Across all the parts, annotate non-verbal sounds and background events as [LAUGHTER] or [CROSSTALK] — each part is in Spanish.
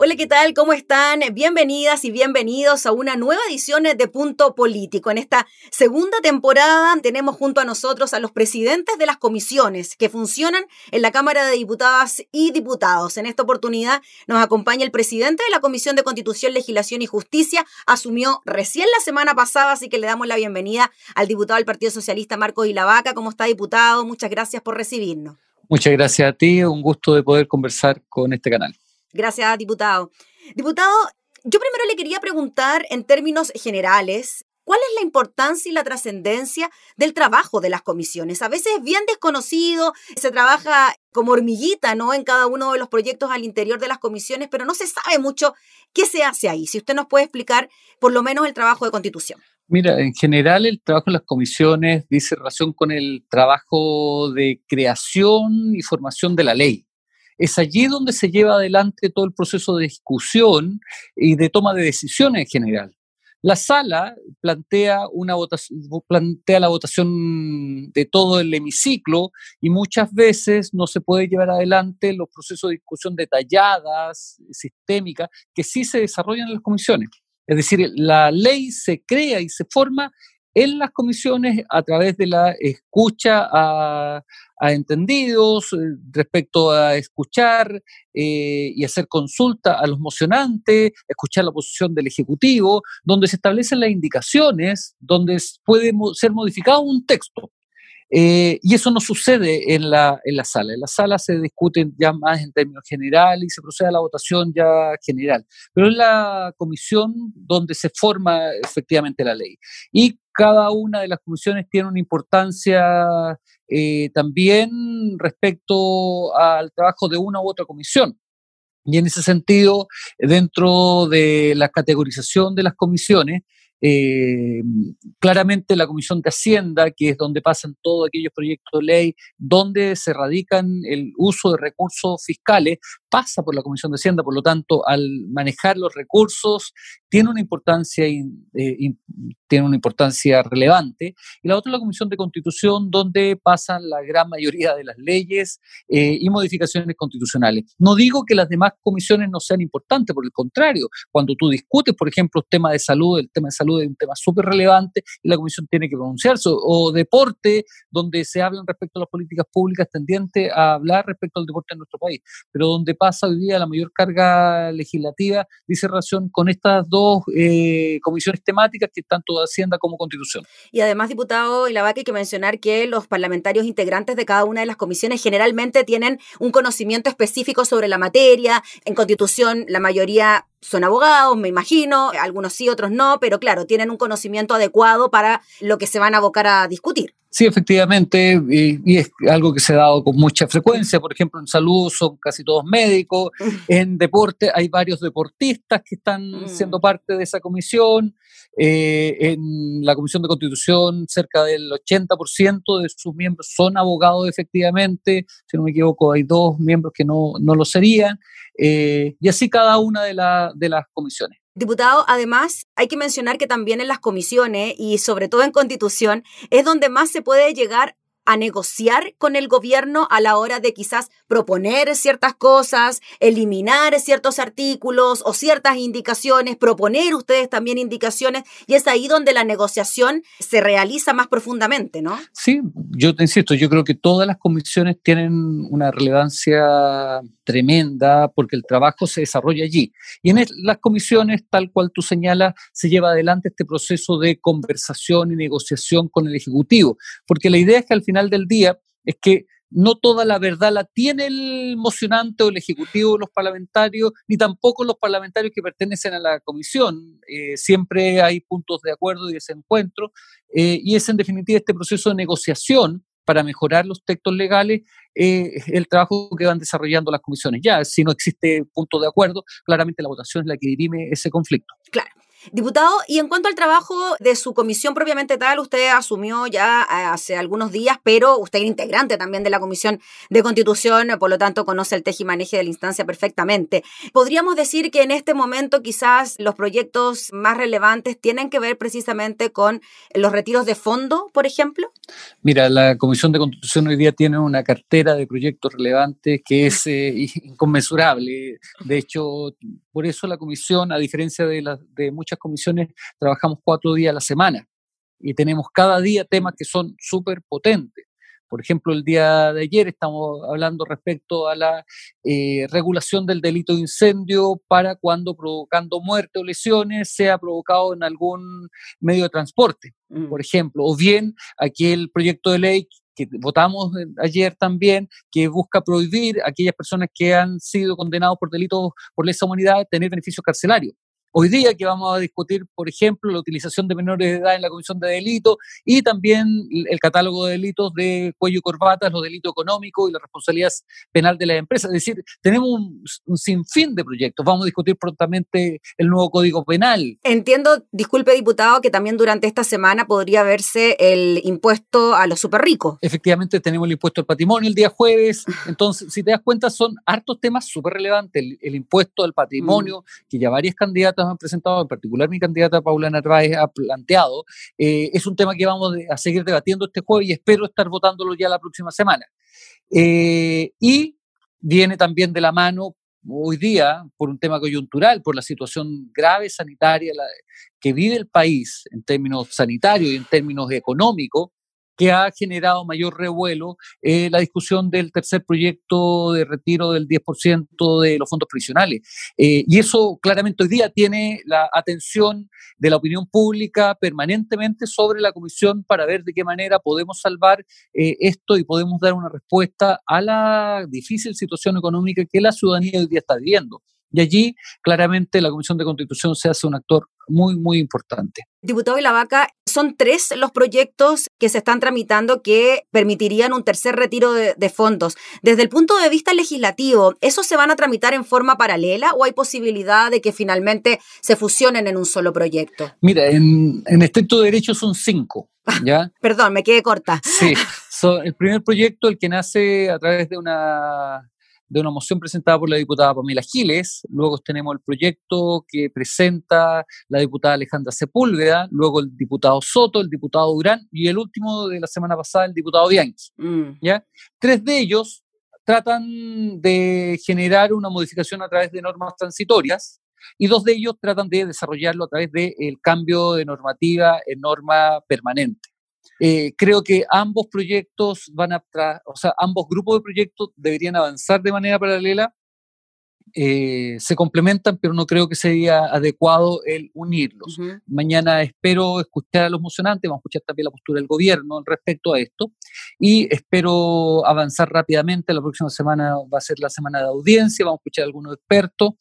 Hola, ¿qué tal? ¿Cómo están? Bienvenidas y bienvenidos a una nueva edición de Punto Político. En esta segunda temporada tenemos junto a nosotros a los presidentes de las comisiones que funcionan en la Cámara de Diputadas y Diputados. En esta oportunidad nos acompaña el presidente de la Comisión de Constitución, Legislación y Justicia. Asumió recién la semana pasada, así que le damos la bienvenida al diputado del Partido Socialista, Marcos Ilavaca. ¿Cómo está, diputado? Muchas gracias por recibirnos. Muchas gracias a ti. Un gusto de poder conversar con este canal. Gracias, diputado. Diputado, yo primero le quería preguntar en términos generales, ¿cuál es la importancia y la trascendencia del trabajo de las comisiones? A veces es bien desconocido, se trabaja como hormiguita, ¿no? En cada uno de los proyectos al interior de las comisiones, pero no se sabe mucho qué se hace ahí. Si usted nos puede explicar por lo menos el trabajo de constitución. Mira, en general el trabajo en las comisiones dice relación con el trabajo de creación y formación de la ley es allí donde se lleva adelante todo el proceso de discusión y de toma de decisiones en general. La sala plantea, una plantea la votación de todo el hemiciclo y muchas veces no se puede llevar adelante los procesos de discusión detalladas, sistémicas, que sí se desarrollan en las comisiones. Es decir, la ley se crea y se forma en las comisiones a través de la escucha a, entendidos, eh, respecto a escuchar eh, y hacer consulta a los mocionantes, escuchar la posición del Ejecutivo, donde se establecen las indicaciones, donde puede ser modificado un texto. Eh, y eso no sucede en la, en la sala. En la sala se discuten ya más en términos generales y se procede a la votación ya general. Pero es la comisión donde se forma efectivamente la ley. Y cada una de las comisiones tiene una importancia eh, también respecto al trabajo de una u otra comisión. Y en ese sentido, dentro de la categorización de las comisiones, eh, claramente la Comisión de Hacienda, que es donde pasan todos aquellos proyectos de ley, donde se radican el uso de recursos fiscales, pasa por la Comisión de Hacienda, por lo tanto, al manejar los recursos tiene una importancia, eh, tiene una importancia relevante. Y la otra es la Comisión de Constitución, donde pasan la gran mayoría de las leyes eh, y modificaciones constitucionales. No digo que las demás comisiones no sean importantes, por el contrario, cuando tú discutes, por ejemplo, el tema de salud, el tema de salud es un tema súper relevante y la Comisión tiene que pronunciarse, o, deporte, donde se hablan respecto a las políticas públicas tendientes a hablar respecto al deporte en nuestro país, pero donde pasa hoy día la mayor carga legislativa dice relación con estas dos eh, comisiones temáticas que tanto Hacienda como Constitución. Y además, diputado Ilavaca, hay que mencionar que los parlamentarios integrantes de cada una de las comisiones generalmente tienen un conocimiento específico sobre la materia. En Constitución, la mayoría son abogados, me imagino, algunos sí, otros no, pero claro, tienen un conocimiento adecuado para lo que se van a abocar a discutir. Sí, efectivamente, y, es algo que se ha dado con mucha frecuencia. Por ejemplo, en salud son casi todos médicos, [LAUGHS] en deporte hay varios deportistas que están mm. siendo parte de esa comisión. Eh, en la Comisión de Constitución, cerca del 80% de sus miembros son abogados, efectivamente. Si no me equivoco, hay dos miembros que no, no lo serían. Eh, y así cada una de, de las comisiones. Diputado, además, hay que mencionar que también en las comisiones y sobre todo en constitución es donde más se puede llegar a negociar con el gobierno a la hora de quizás proponer ciertas cosas, eliminar ciertos artículos o ciertas indicaciones, proponer ustedes también indicaciones, y es ahí donde la negociación se realiza más profundamente, ¿no? Sí, yo te insisto, yo creo que todas las comisiones tienen una relevancia tremenda porque el trabajo se desarrolla allí. Y en las comisiones, tal cual tú señalas, se lleva adelante este proceso de conversación y negociación con el Ejecutivo, porque la idea es que al final del día es que no toda la verdad la tiene el mocionante o el ejecutivo o los parlamentarios, ni tampoco los parlamentarios que pertenecen a la comisión. Eh, siempre hay puntos de acuerdo y desencuentro, eh, y es en definitiva este proceso de negociación para mejorar los textos legales, eh, el trabajo que van desarrollando las comisiones. Ya, si no existe punto de acuerdo, claramente la votación es la que dirime ese conflicto. Claro. Diputado, y en cuanto al trabajo de su comisión propiamente tal, usted asumió ya eh, hace algunos días, pero usted es integrante también de la Comisión de Constitución, por lo tanto conoce el tejimaneje de la instancia perfectamente. ¿Podríamos decir que en este momento quizás los proyectos más relevantes tienen que ver precisamente con los retiros de fondo, por ejemplo? Mira, la Comisión de Constitución hoy día tiene una cartera de proyectos relevantes que es eh, inconmensurable. De hecho, por eso la Comisión, a diferencia de, de muchas comisiones, trabajamos cuatro días a la semana y tenemos cada día temas que son súper potentes. Por ejemplo, el día de ayer estamos hablando respecto a la eh, regulación del delito de incendio para cuando provocando muerte o lesiones sea provocado en algún medio de transporte, mm. por ejemplo, o bien aquel proyecto de ley que votamos ayer también, que busca prohibir a aquellas personas que han sido condenados por delitos por lesa humanidad tener beneficios carcelarios. Hoy día que vamos a discutir, por ejemplo, la utilización de menores de edad en la comisión de delitos y también el catálogo de delitos de cuello y corbatas, los delitos económicos y la responsabilidad penal de las empresas. Es decir, tenemos un, sinfín de proyectos. Vamos a discutir prontamente el nuevo código penal. Entiendo, disculpe diputado, que también durante esta semana podría verse el impuesto a los super ricos. Efectivamente, tenemos el impuesto al patrimonio el día jueves. [LAUGHS] Entonces, si te das cuenta, son hartos temas súper relevantes. El, impuesto al patrimonio, mm. que ya varias candidatas han presentado, en particular mi candidata Paula Narváez ha planteado, eh, es un tema que vamos a seguir debatiendo este jueves y espero estar votándolo ya la próxima semana. Eh, y viene también de la mano hoy día por un tema coyuntural, por la situación grave sanitaria que vive el país en términos sanitarios y en términos económicos, que ha generado mayor revuelo eh, la discusión del tercer proyecto de retiro del 10% de los fondos provisionales. Eh, y eso claramente hoy día tiene la atención de la opinión pública permanentemente sobre la comisión para ver de qué manera podemos salvar eh, esto y podemos dar una respuesta a la difícil situación económica que la ciudadanía hoy día está viviendo. Y allí claramente la Comisión de Constitución se hace un actor muy, muy importante. Diputado de la Vaca, son tres los proyectos que se están tramitando que permitirían un tercer retiro de, fondos. Desde el punto de vista legislativo, ¿esos se van a tramitar en forma paralela o hay posibilidad de que finalmente se fusionen en un solo proyecto? Mira, en, en estricto derecho son cinco. [LAUGHS] ¿ya? Perdón, me quedé corta. Sí, el primer proyecto, el que nace a través de una de una moción presentada por la diputada Pamela Giles, luego tenemos el proyecto que presenta la diputada Alejandra Sepúlveda, luego el diputado Soto, el diputado Durán y el último de la semana pasada, el diputado Bianchi. Mm. ¿ya? Tres de ellos tratan de generar una modificación a través de normas transitorias y dos de ellos tratan de desarrollarlo a través del cambio de normativa en norma permanente. Eh, creo que ambos proyectos van a, o sea, ambos grupos de proyectos deberían avanzar de manera paralela. Eh, se complementan, pero no creo que sea adecuado el unirlos. Mañana espero escuchar a los mocionantes, vamos a escuchar también la postura del gobierno respecto a esto y espero avanzar rápidamente. La próxima semana va a ser la semana de audiencia, vamos a escuchar a algunos expertos.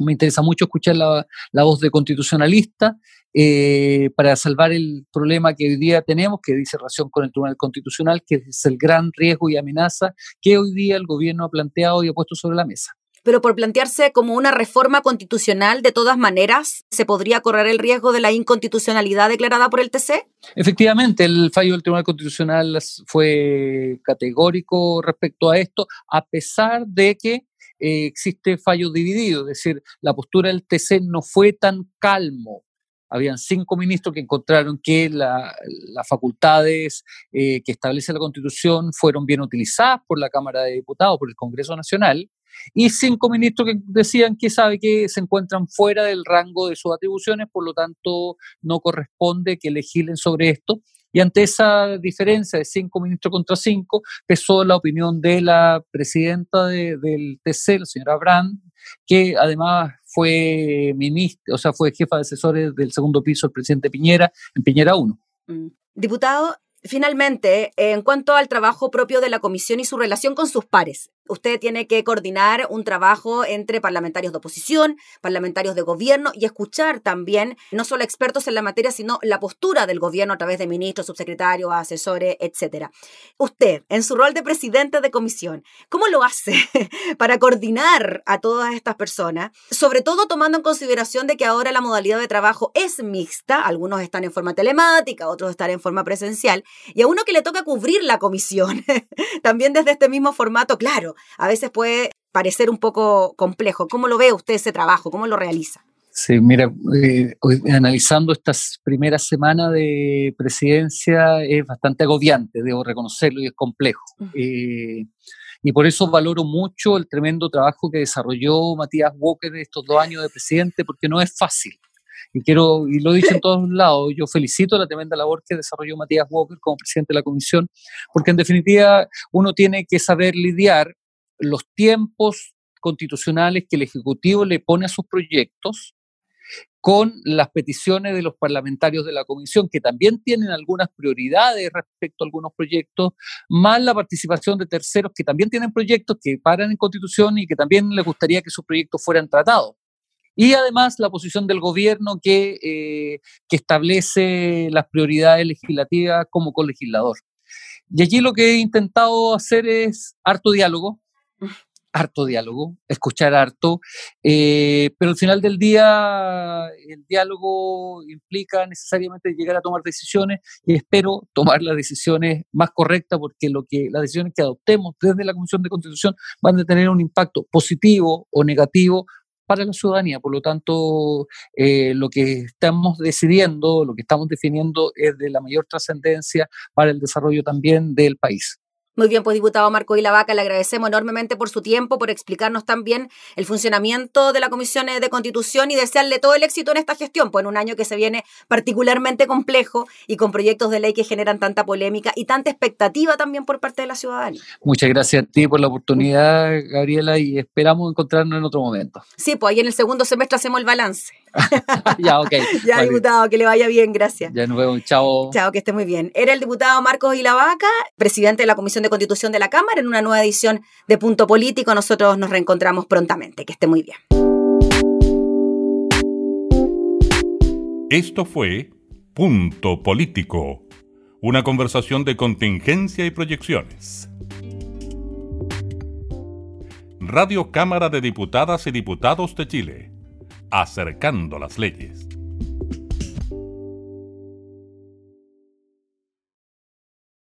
Me interesa mucho escuchar la, la voz de constitucionalista eh, para salvar el problema que hoy día tenemos, que dice relación con el Tribunal Constitucional, que es el gran riesgo y amenaza que hoy día el gobierno ha planteado y ha puesto sobre la mesa. Pero por plantearse como una reforma constitucional, de todas maneras, ¿se podría correr el riesgo de la inconstitucionalidad declarada por el TC? Efectivamente, el fallo del Tribunal Constitucional fue categórico respecto a esto, a pesar de que eh, existe fallo dividido, es decir, la postura del TC no fue tan calmo habían cinco ministros que encontraron que las facultades eh, que establece la Constitución fueron bien utilizadas por la Cámara de Diputados, por el Congreso Nacional, y cinco ministros que decían que sabe que se encuentran fuera del rango de sus atribuciones, por lo tanto no corresponde que legislen sobre esto. Y ante esa diferencia de cinco ministros contra cinco, pesó la opinión de la presidenta del TC, la señora Brand, que además fue ministra, o sea, fue jefa de asesores del segundo piso del presidente Piñera en Piñera 1. Mm. Diputado, Finalmente, en cuanto al trabajo propio de la comisión y su relación con sus pares, usted tiene que coordinar un trabajo entre parlamentarios de oposición, parlamentarios de gobierno y escuchar también no solo expertos en la materia, sino la postura del gobierno a través de ministros, subsecretarios, asesores, etc. Usted, en su rol de presidente de comisión, ¿cómo lo hace [LAUGHS] para coordinar a todas estas personas? Sobre todo tomando en consideración de que ahora la modalidad de trabajo es mixta, algunos están en forma telemática, otros están en forma presencial, y a uno que le toca cubrir la comisión, [LAUGHS] también desde este mismo formato, claro, a veces puede parecer un poco complejo. ¿Cómo lo ve usted ese trabajo? ¿Cómo lo realiza? Sí, mira, eh, analizando estas primeras semanas de presidencia es bastante agobiante, debo reconocerlo, y es complejo. Eh, y por eso valoro mucho el tremendo trabajo que desarrolló Matías Walker estos dos años de presidente, porque no es fácil. Y quiero, y lo he dicho en todos [LAUGHS] lados, yo felicito la tremenda labor que desarrolló Matías Walker como presidente de la comisión, porque en definitiva uno tiene que saber lidiar los tiempos constitucionales que el Ejecutivo le pone a sus proyectos con las peticiones de los parlamentarios de la comisión, que también tienen algunas prioridades respecto a algunos proyectos, más la participación de terceros que también tienen proyectos que paran en constitución y que también les gustaría que sus proyectos fueran tratados. Y además la posición del gobierno que, eh, establece las prioridades legislativas como colegislador. Y allí lo que he intentado hacer es harto diálogo, harto diálogo, escuchar harto, eh, pero al final del día el diálogo implica necesariamente llegar a tomar decisiones y espero tomar las decisiones más correctas porque lo que las decisiones que adoptemos desde la Comisión de Constitución van a tener un impacto positivo o negativo para la ciudadanía. Por lo tanto, eh, lo que estamos decidiendo, lo que estamos definiendo es de la mayor trascendencia para el desarrollo también del país. Muy bien, pues diputado Marco Vaca, le agradecemos enormemente por su tiempo, por explicarnos también el funcionamiento de la Comisión de Constitución y desearle todo el éxito en esta gestión, pues en un año que se viene particularmente complejo y con proyectos de ley que generan tanta polémica y tanta expectativa también por parte de la ciudadanía. Muchas gracias a ti por la oportunidad, Gabriela, y esperamos encontrarnos en otro momento. Sí, pues ahí en el segundo semestre hacemos el balance. [LAUGHS] ya, ok. [LAUGHS] ya, diputado, que le vaya bien, gracias. Ya nos vemos, chao. Chao, que esté muy bien. Era el diputado Marcos Ilavaca, presidente de la Comisión de Constitución de la Cámara, en una nueva edición de Punto Político. Nosotros nos reencontramos prontamente. Que esté muy bien. Esto fue Punto Político, una conversación de contingencia y proyecciones. Radio Cámara de Diputadas y Diputados de Chile, acercando las leyes.